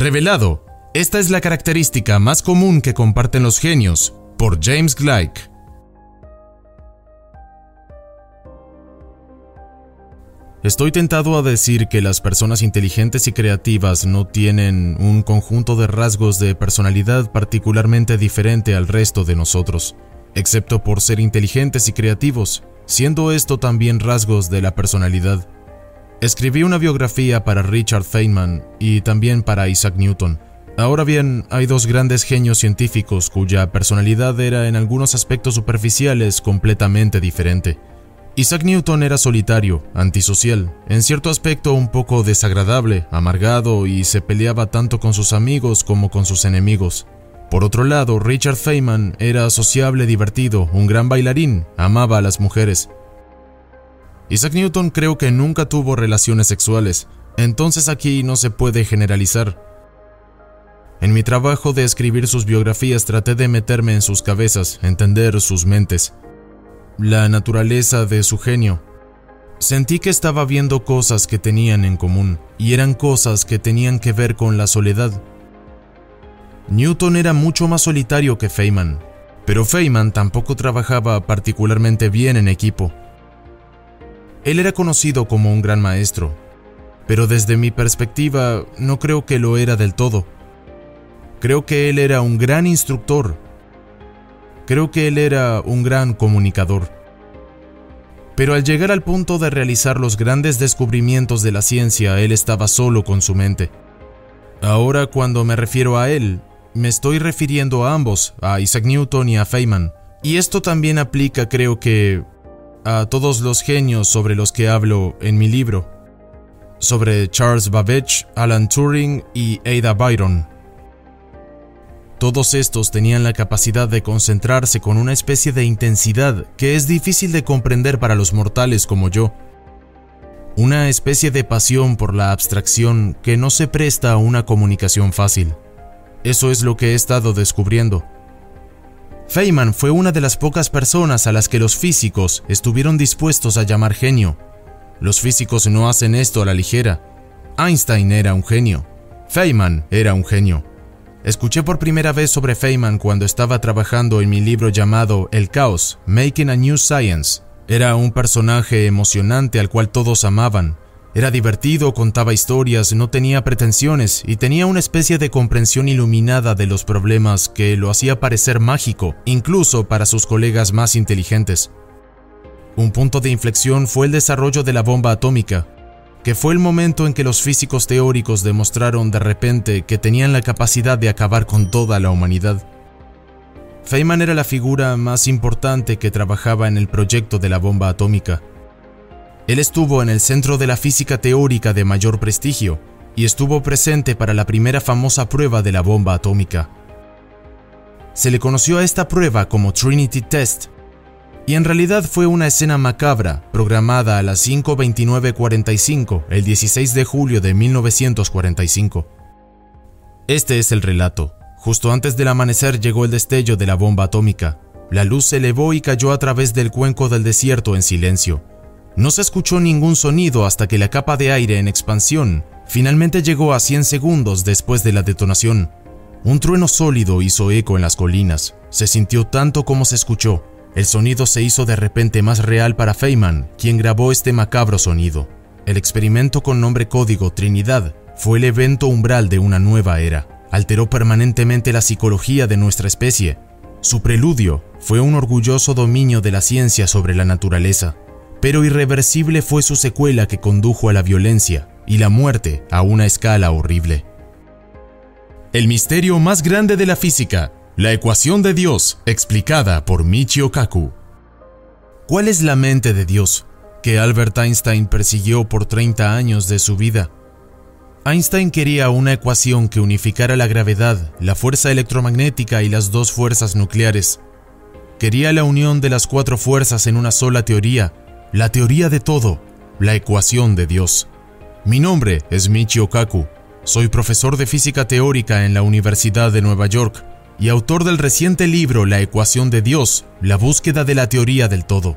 Revelado. Esta es la característica más común que comparten los genios, por James Gleick. Estoy tentado a decir que las personas inteligentes y creativas no tienen un conjunto de rasgos de personalidad particularmente diferente al resto de nosotros, excepto por ser inteligentes y creativos, siendo esto también rasgos de la personalidad. Escribí una biografía para Richard Feynman y también para Isaac Newton. Ahora bien, hay dos grandes genios científicos cuya personalidad era en algunos aspectos superficiales completamente diferente. Isaac Newton era solitario, antisocial, en cierto aspecto un poco desagradable, amargado y se peleaba tanto con sus amigos como con sus enemigos. Por otro lado, Richard Feynman era sociable, divertido, un gran bailarín, amaba a las mujeres. Isaac Newton creo que nunca tuvo relaciones sexuales, entonces aquí no se puede generalizar. En mi trabajo de escribir sus biografías traté de meterme en sus cabezas, entender sus mentes la naturaleza de su genio. Sentí que estaba viendo cosas que tenían en común, y eran cosas que tenían que ver con la soledad. Newton era mucho más solitario que Feynman, pero Feynman tampoco trabajaba particularmente bien en equipo. Él era conocido como un gran maestro, pero desde mi perspectiva no creo que lo era del todo. Creo que él era un gran instructor Creo que él era un gran comunicador. Pero al llegar al punto de realizar los grandes descubrimientos de la ciencia, él estaba solo con su mente. Ahora cuando me refiero a él, me estoy refiriendo a ambos, a Isaac Newton y a Feynman. Y esto también aplica, creo que, a todos los genios sobre los que hablo en mi libro, sobre Charles Babbage, Alan Turing y Ada Byron. Todos estos tenían la capacidad de concentrarse con una especie de intensidad que es difícil de comprender para los mortales como yo. Una especie de pasión por la abstracción que no se presta a una comunicación fácil. Eso es lo que he estado descubriendo. Feynman fue una de las pocas personas a las que los físicos estuvieron dispuestos a llamar genio. Los físicos no hacen esto a la ligera. Einstein era un genio. Feynman era un genio. Escuché por primera vez sobre Feynman cuando estaba trabajando en mi libro llamado El Caos, Making a New Science. Era un personaje emocionante al cual todos amaban. Era divertido, contaba historias, no tenía pretensiones y tenía una especie de comprensión iluminada de los problemas que lo hacía parecer mágico, incluso para sus colegas más inteligentes. Un punto de inflexión fue el desarrollo de la bomba atómica, que fue el momento en que los físicos teóricos demostraron de repente que tenían la capacidad de acabar con toda la humanidad. Feynman era la figura más importante que trabajaba en el proyecto de la bomba atómica. Él estuvo en el centro de la física teórica de mayor prestigio y estuvo presente para la primera famosa prueba de la bomba atómica. Se le conoció a esta prueba como Trinity Test y en realidad fue una escena macabra, programada a las 5.29.45 el 16 de julio de 1945. Este es el relato. Justo antes del amanecer llegó el destello de la bomba atómica. La luz se elevó y cayó a través del cuenco del desierto en silencio. No se escuchó ningún sonido hasta que la capa de aire en expansión finalmente llegó a 100 segundos después de la detonación. Un trueno sólido hizo eco en las colinas. Se sintió tanto como se escuchó. El sonido se hizo de repente más real para Feynman, quien grabó este macabro sonido. El experimento con nombre código Trinidad fue el evento umbral de una nueva era. Alteró permanentemente la psicología de nuestra especie. Su preludio fue un orgulloso dominio de la ciencia sobre la naturaleza, pero irreversible fue su secuela que condujo a la violencia y la muerte a una escala horrible. El misterio más grande de la física la ecuación de Dios, explicada por Michio Kaku. ¿Cuál es la mente de Dios que Albert Einstein persiguió por 30 años de su vida? Einstein quería una ecuación que unificara la gravedad, la fuerza electromagnética y las dos fuerzas nucleares. Quería la unión de las cuatro fuerzas en una sola teoría, la teoría de todo, la ecuación de Dios. Mi nombre es Michio Kaku. Soy profesor de física teórica en la Universidad de Nueva York y autor del reciente libro La ecuación de Dios, la búsqueda de la teoría del todo.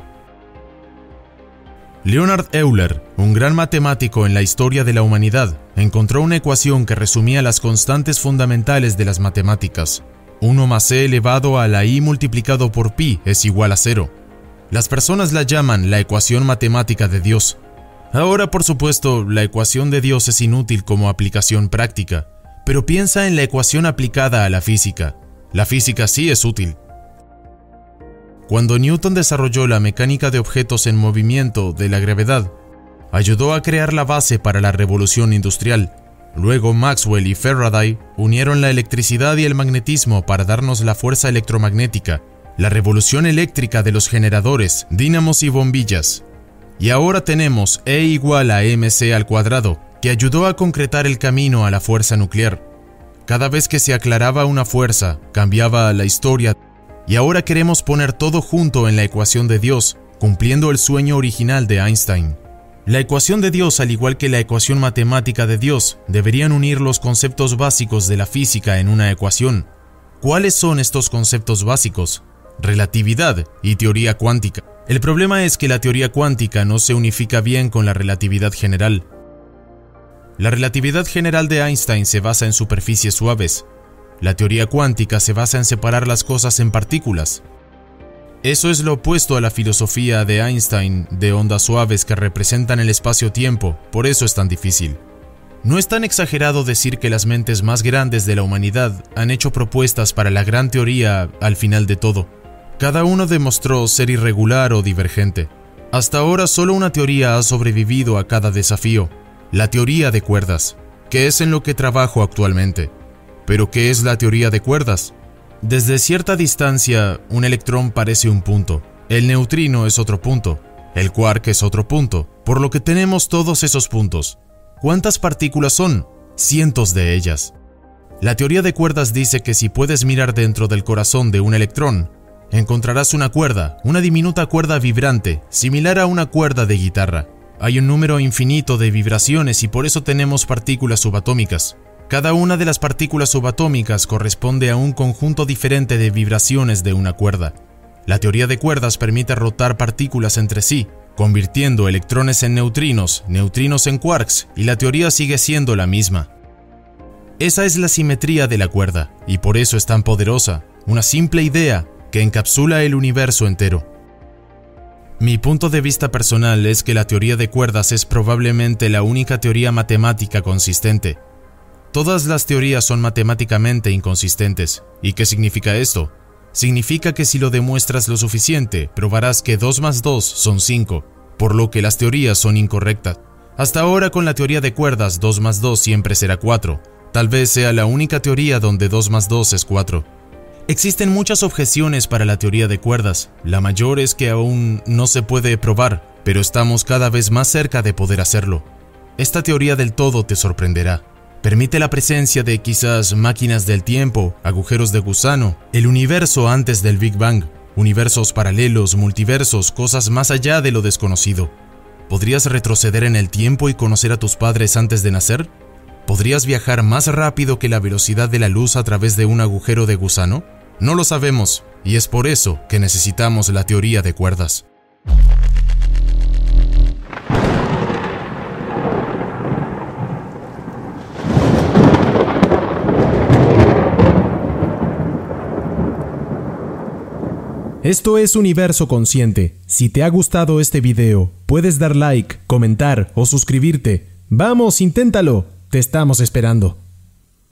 Leonard Euler, un gran matemático en la historia de la humanidad, encontró una ecuación que resumía las constantes fundamentales de las matemáticas. 1 más c elevado a la i multiplicado por pi es igual a cero. Las personas la llaman la ecuación matemática de Dios. Ahora, por supuesto, la ecuación de Dios es inútil como aplicación práctica, pero piensa en la ecuación aplicada a la física. La física sí es útil. Cuando Newton desarrolló la mecánica de objetos en movimiento de la gravedad, ayudó a crear la base para la revolución industrial. Luego Maxwell y Faraday unieron la electricidad y el magnetismo para darnos la fuerza electromagnética, la revolución eléctrica de los generadores, dínamos y bombillas. Y ahora tenemos E igual a mc al cuadrado, que ayudó a concretar el camino a la fuerza nuclear. Cada vez que se aclaraba una fuerza, cambiaba la historia y ahora queremos poner todo junto en la ecuación de Dios, cumpliendo el sueño original de Einstein. La ecuación de Dios, al igual que la ecuación matemática de Dios, deberían unir los conceptos básicos de la física en una ecuación. ¿Cuáles son estos conceptos básicos? Relatividad y teoría cuántica. El problema es que la teoría cuántica no se unifica bien con la relatividad general. La relatividad general de Einstein se basa en superficies suaves, la teoría cuántica se basa en separar las cosas en partículas. Eso es lo opuesto a la filosofía de Einstein de ondas suaves que representan el espacio-tiempo, por eso es tan difícil. No es tan exagerado decir que las mentes más grandes de la humanidad han hecho propuestas para la gran teoría al final de todo. Cada uno demostró ser irregular o divergente. Hasta ahora solo una teoría ha sobrevivido a cada desafío, la teoría de cuerdas, que es en lo que trabajo actualmente. Pero ¿qué es la teoría de cuerdas? Desde cierta distancia, un electrón parece un punto, el neutrino es otro punto, el quark es otro punto, por lo que tenemos todos esos puntos. ¿Cuántas partículas son? Cientos de ellas. La teoría de cuerdas dice que si puedes mirar dentro del corazón de un electrón, encontrarás una cuerda, una diminuta cuerda vibrante, similar a una cuerda de guitarra. Hay un número infinito de vibraciones y por eso tenemos partículas subatómicas. Cada una de las partículas subatómicas corresponde a un conjunto diferente de vibraciones de una cuerda. La teoría de cuerdas permite rotar partículas entre sí, convirtiendo electrones en neutrinos, neutrinos en quarks, y la teoría sigue siendo la misma. Esa es la simetría de la cuerda, y por eso es tan poderosa, una simple idea que encapsula el universo entero. Mi punto de vista personal es que la teoría de cuerdas es probablemente la única teoría matemática consistente, Todas las teorías son matemáticamente inconsistentes. ¿Y qué significa esto? Significa que si lo demuestras lo suficiente, probarás que 2 más 2 son 5, por lo que las teorías son incorrectas. Hasta ahora con la teoría de cuerdas 2 más 2 siempre será 4. Tal vez sea la única teoría donde 2 más 2 es 4. Existen muchas objeciones para la teoría de cuerdas. La mayor es que aún no se puede probar, pero estamos cada vez más cerca de poder hacerlo. Esta teoría del todo te sorprenderá. Permite la presencia de quizás máquinas del tiempo, agujeros de gusano, el universo antes del Big Bang, universos paralelos, multiversos, cosas más allá de lo desconocido. ¿Podrías retroceder en el tiempo y conocer a tus padres antes de nacer? ¿Podrías viajar más rápido que la velocidad de la luz a través de un agujero de gusano? No lo sabemos, y es por eso que necesitamos la teoría de cuerdas. Esto es Universo Consciente. Si te ha gustado este video, puedes dar like, comentar o suscribirte. Vamos, inténtalo. Te estamos esperando.